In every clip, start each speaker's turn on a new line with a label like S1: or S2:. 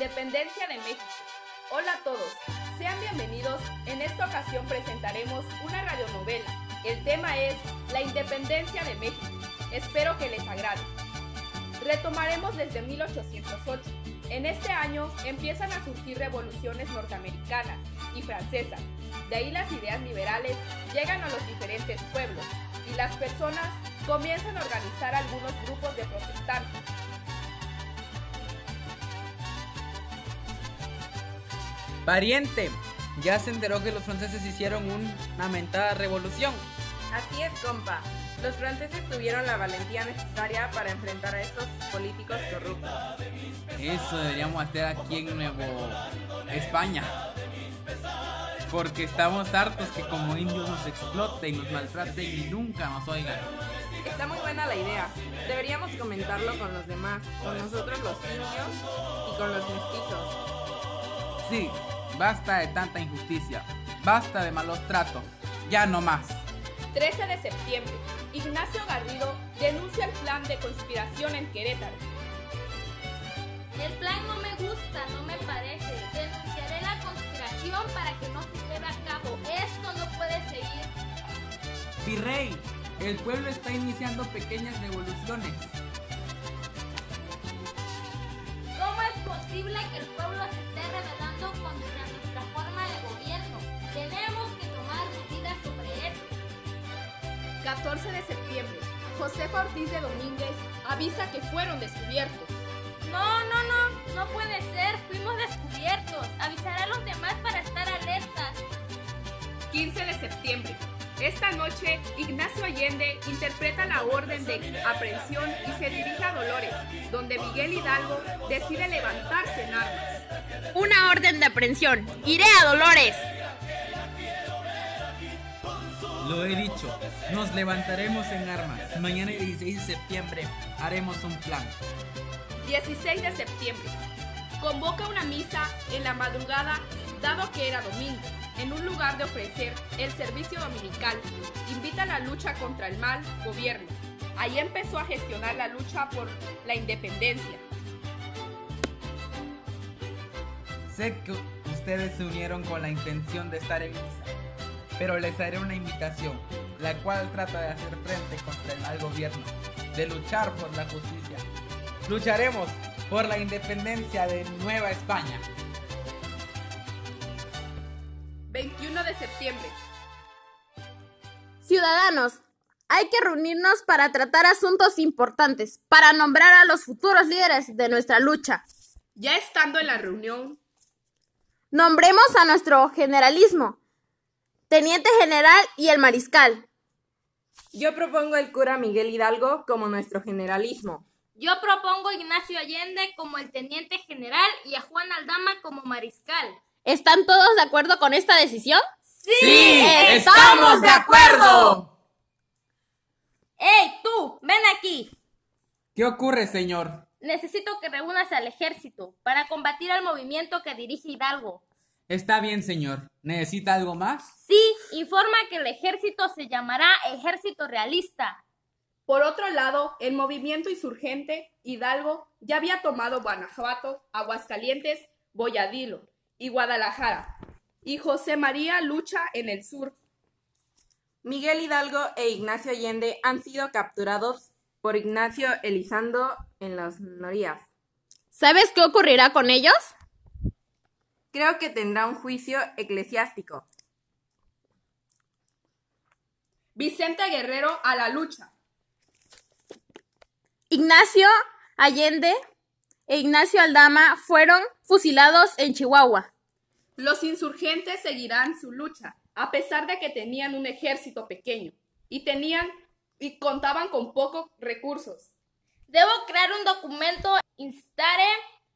S1: independencia de México. Hola a todos, sean bienvenidos. En esta ocasión presentaremos una radionovela. El tema es La independencia de México. Espero que les agrade. Retomaremos desde 1808. En este año empiezan a surgir revoluciones norteamericanas y francesas. De ahí las ideas liberales llegan a los diferentes pueblos y las personas comienzan a organizar algunos grupos de protestantes.
S2: Pariente, ya se enteró que los franceses hicieron una mentada revolución.
S3: Así es, compa. Los franceses tuvieron la valentía necesaria para enfrentar a estos políticos corruptos.
S2: Eso deberíamos hacer aquí en Nuevo España. Porque estamos hartos que como indios nos exploten, nos maltraten y nunca nos oigan.
S3: Está muy buena la idea. Deberíamos comentarlo con los demás, con nosotros los indios y con los mestizos.
S2: Sí, basta de tanta injusticia, basta de malos tratos, ya no más.
S1: 13 de septiembre, Ignacio Garrido denuncia el plan de conspiración en Querétaro.
S4: El plan no me gusta, no me parece. Denunciaré la conspiración para que no se lleve a cabo. Esto no puede seguir.
S2: Virrey, el pueblo está iniciando pequeñas revoluciones.
S4: ¿Cómo es posible que el pueblo se esté rebelando contra nuestra forma de gobierno? Tenemos que tomar medidas sobre esto.
S1: 14 de septiembre, Josefa Ortiz de Domínguez avisa que fueron descubiertos.
S4: No, no, no, no puede ser. Fuimos descubiertos. Avisaré a los demás para estar alertas.
S1: 15 de septiembre. Esta noche, Ignacio Allende interpreta la orden de aprehensión y se dirige a Dolores, donde Miguel Hidalgo decide levantarse en armas.
S5: Una orden de aprehensión. Iré a Dolores.
S2: Lo he dicho, nos levantaremos en armas. Mañana 16 de septiembre haremos un plan.
S1: 16 de septiembre. Convoca una misa en la madrugada, dado que era domingo, en un lugar de ofrecer el servicio dominical. Invita a la lucha contra el mal gobierno. Ahí empezó a gestionar la lucha por la independencia.
S2: Sé que ustedes se unieron con la intención de estar en misa, pero les haré una invitación, la cual trata de hacer frente contra el mal gobierno, de luchar por la justicia. Lucharemos por la independencia de Nueva España.
S1: 21 de septiembre.
S5: Ciudadanos, hay que reunirnos para tratar asuntos importantes, para nombrar a los futuros líderes de nuestra lucha.
S1: Ya estando en la reunión,
S5: Nombremos a nuestro generalismo, teniente general y el mariscal.
S3: Yo propongo el cura Miguel Hidalgo como nuestro generalismo.
S4: Yo propongo a Ignacio Allende como el teniente general y a Juan Aldama como mariscal.
S5: ¿Están todos de acuerdo con esta decisión?
S2: ¡Sí!
S5: ¡Estamos de
S2: acuerdo!
S4: ¡Ey, tú! ¡Ven aquí!
S2: ¿Qué ocurre, señor?
S4: Necesito que reúnas al ejército para combatir al movimiento que dirige Hidalgo.
S2: Está bien, señor. ¿Necesita algo más?
S4: Sí, informa que el ejército se llamará Ejército Realista.
S1: Por otro lado, el movimiento insurgente Hidalgo ya había tomado Guanajuato, Aguascalientes, Boyadilo y Guadalajara, y José María lucha en el sur.
S3: Miguel Hidalgo e Ignacio Allende han sido capturados por Ignacio Elizando en las Norías.
S5: ¿Sabes qué ocurrirá con ellos?
S3: Creo que tendrá un juicio eclesiástico.
S1: Vicente Guerrero a la lucha.
S5: Ignacio Allende e Ignacio Aldama fueron fusilados en Chihuahua.
S1: Los insurgentes seguirán su lucha, a pesar de que tenían un ejército pequeño y tenían y contaban con pocos recursos.
S4: Debo crear un documento, instare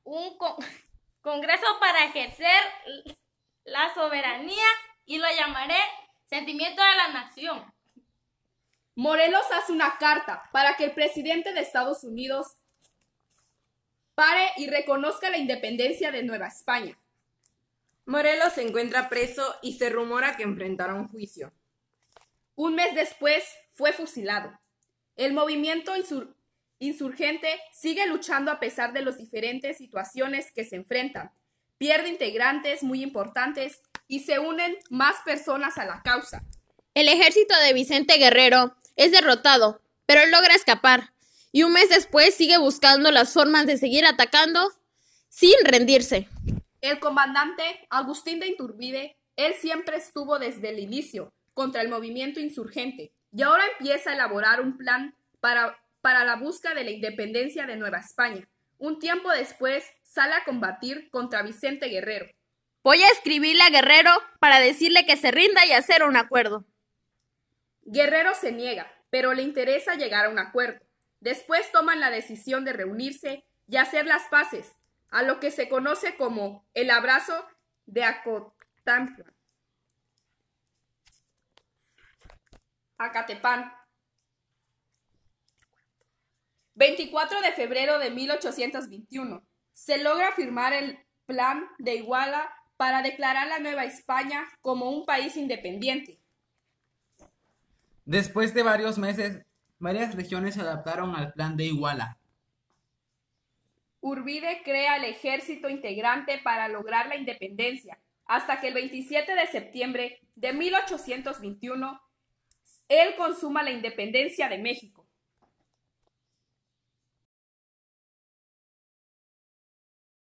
S4: un con- congreso para ejercer la soberanía y lo llamaré Sentimiento de la Nación.
S1: Morelos hace una carta para que el presidente de Estados Unidos pare y reconozca la independencia de Nueva España.
S3: Morelos se encuentra preso y se rumora que enfrentará un juicio.
S1: Un mes después fue fusilado. El movimiento insur- insurgente sigue luchando a pesar de las diferentes situaciones que se enfrentan. Pierde integrantes muy importantes y se unen más personas a la causa.
S5: El ejército de Vicente Guerrero es derrotado, pero logra escapar, y un mes después sigue buscando las formas de seguir atacando sin rendirse.
S1: El comandante Agustín de Iturbide, él siempre estuvo desde el inicio contra el movimiento insurgente y ahora empieza a elaborar un plan para, para la búsqueda de la independencia de Nueva España. Un tiempo después sale a combatir contra Vicente Guerrero.
S5: Voy a escribirle a Guerrero para decirle que se rinda y hacer un acuerdo.
S1: Guerrero se niega, pero le interesa llegar a un acuerdo. Después toman la decisión de reunirse y hacer las paces, a lo que se conoce como el abrazo de Acotantla. Acatepán. 24 de febrero de 1821. Se logra firmar el Plan de Iguala para declarar la Nueva España como un país independiente.
S2: Después de varios meses, varias regiones se adaptaron al Plan de Iguala.
S1: Urbide crea el ejército integrante para lograr la independencia, hasta que el 27 de septiembre de 1821 él consuma la independencia de México.